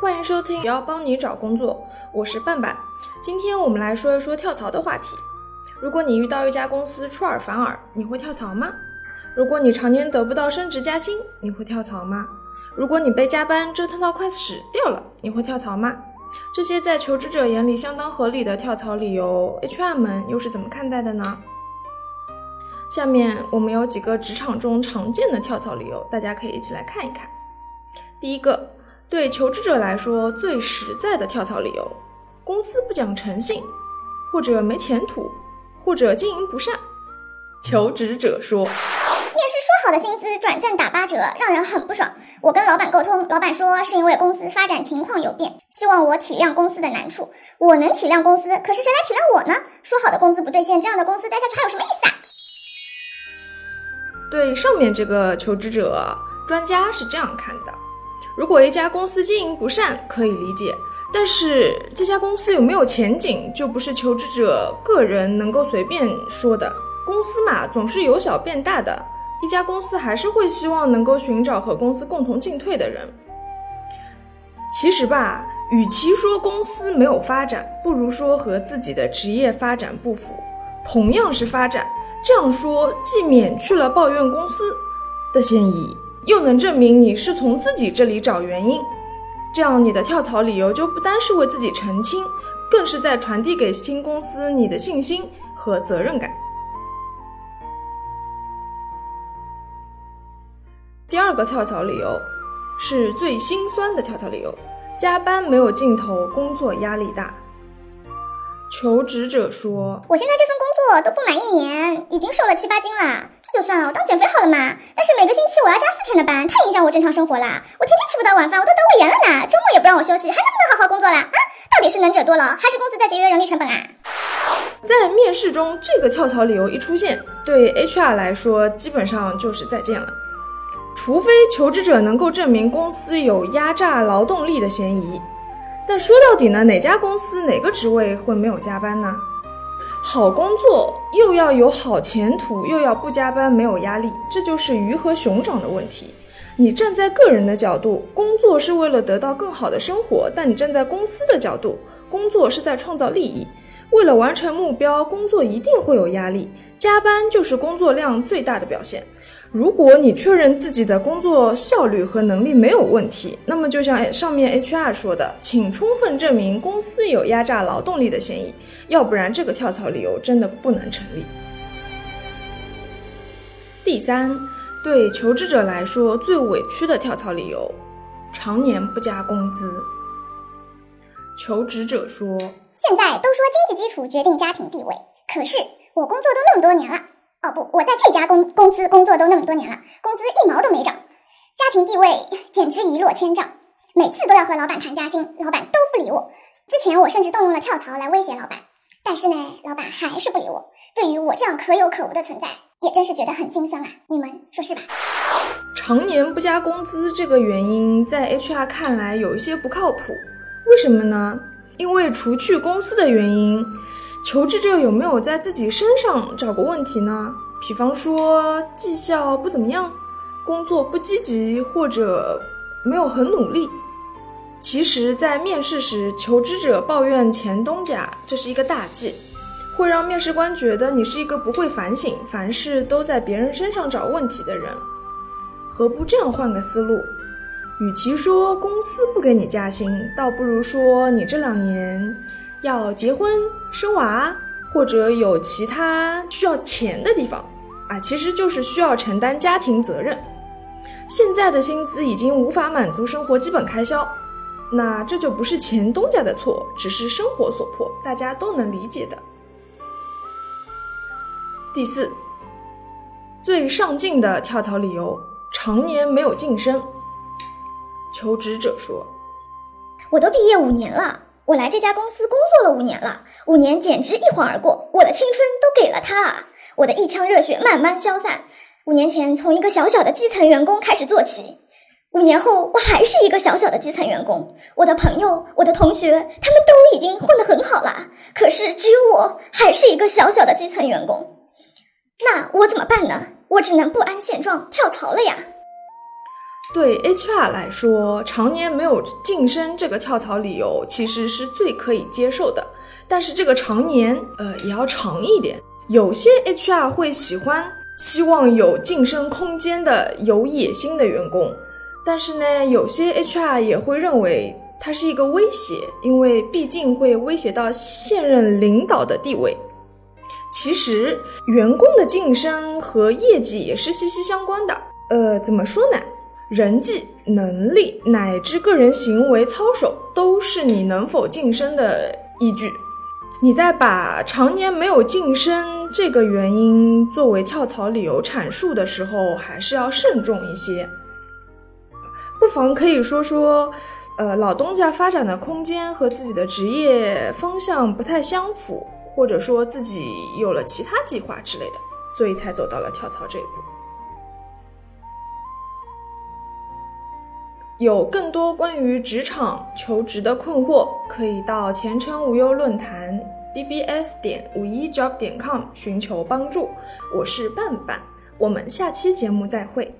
欢迎收听，也要帮你找工作，我是半半。今天我们来说一说跳槽的话题。如果你遇到一家公司出尔反尔，你会跳槽吗？如果你常年得不到升职加薪，你会跳槽吗？如果你被加班折腾到快死掉了，你会跳槽吗？这些在求职者眼里相当合理的跳槽理由，HR 们又是怎么看待的呢？下面我们有几个职场中常见的跳槽理由，大家可以一起来看一看。第一个。对求职者来说，最实在的跳槽理由：公司不讲诚信，或者没前途，或者经营不善。求职者说：“面试说好的薪资转正打八折，让人很不爽。我跟老板沟通，老板说是因为公司发展情况有变，希望我体谅公司的难处。我能体谅公司，可是谁来体谅我呢？说好的工资不兑现，这样的公司待下去还有什么意思啊？”对上面这个求职者，专家是这样看的。如果一家公司经营不善，可以理解，但是这家公司有没有前景，就不是求职者个人能够随便说的。公司嘛，总是由小变大的，一家公司还是会希望能够寻找和公司共同进退的人。其实吧，与其说公司没有发展，不如说和自己的职业发展不符。同样是发展，这样说既免去了抱怨公司的嫌疑。又能证明你是从自己这里找原因，这样你的跳槽理由就不单是为自己澄清，更是在传递给新公司你的信心和责任感。第二个跳槽理由是最心酸的跳槽理由：加班没有尽头，工作压力大。求职者说：“我现在这份工作都不满一年，已经瘦了七八斤了。就算了，我当减肥好了嘛。但是每个星期我要加四天的班，太影响我正常生活啦。我天天吃不到晚饭，我都得胃炎了呢。周末也不让我休息，还能不能好好工作啦？啊，到底是能者多劳，还是公司在节约人力成本啊？”在面试中，这个跳槽理由一出现，对 HR 来说基本上就是再见了。除非求职者能够证明公司有压榨劳动力的嫌疑。但说到底呢，哪家公司哪个职位会没有加班呢？好工作又要有好前途，又要不加班没有压力，这就是鱼和熊掌的问题。你站在个人的角度，工作是为了得到更好的生活；但你站在公司的角度，工作是在创造利益。为了完成目标，工作一定会有压力，加班就是工作量最大的表现。如果你确认自己的工作效率和能力没有问题，那么就像上面 HR 说的，请充分证明公司有压榨劳动力的嫌疑，要不然这个跳槽理由真的不能成立。第三，对求职者来说最委屈的跳槽理由，常年不加工资。求职者说：“现在都说经济基础决定家庭地位，可是我工作都那么多年了。”哦不，我在这家公公司工作都那么多年了，工资一毛都没涨，家庭地位简直一落千丈。每次都要和老板谈加薪，老板都不理我。之前我甚至动用了跳槽来威胁老板，但是呢，老板还是不理我。对于我这样可有可无的存在，也真是觉得很心酸啊！你们说是吧？常年不加工资这个原因，在 HR 看来有一些不靠谱。为什么呢？因为除去公司的原因。求职者有没有在自己身上找过问题呢？比方说绩效不怎么样，工作不积极，或者没有很努力。其实，在面试时，求职者抱怨前东家，这是一个大忌，会让面试官觉得你是一个不会反省、凡事都在别人身上找问题的人。何不这样换个思路？与其说公司不给你加薪，倒不如说你这两年。要结婚生娃，或者有其他需要钱的地方，啊，其实就是需要承担家庭责任。现在的薪资已经无法满足生活基本开销，那这就不是前东家的错，只是生活所迫，大家都能理解的。第四，最上进的跳槽理由：常年没有晋升。求职者说：“我都毕业五年了。”我来这家公司工作了五年了，五年简直一晃而过，我的青春都给了他，我的一腔热血慢慢消散。五年前从一个小小的基层员工开始做起，五年后我还是一个小小的基层员工。我的朋友、我的同学，他们都已经混得很好了，可是只有我还是一个小小的基层员工。那我怎么办呢？我只能不安现状，跳槽了呀。对 HR 来说，常年没有晋升这个跳槽理由，其实是最可以接受的。但是这个常年，呃，也要长一点。有些 HR 会喜欢希望有晋升空间的有野心的员工，但是呢，有些 HR 也会认为它是一个威胁，因为毕竟会威胁到现任领导的地位。其实，员工的晋升和业绩也是息息相关的。呃，怎么说呢？人际能力乃至个人行为操守，都是你能否晋升的依据。你在把常年没有晋升这个原因作为跳槽理由阐述的时候，还是要慎重一些。不妨可以说说，呃，老东家发展的空间和自己的职业方向不太相符，或者说自己有了其他计划之类的，所以才走到了跳槽这一步。有更多关于职场求职的困惑，可以到前程无忧论坛 bbs 点五一 job 点 com 寻求帮助。我是半半，我们下期节目再会。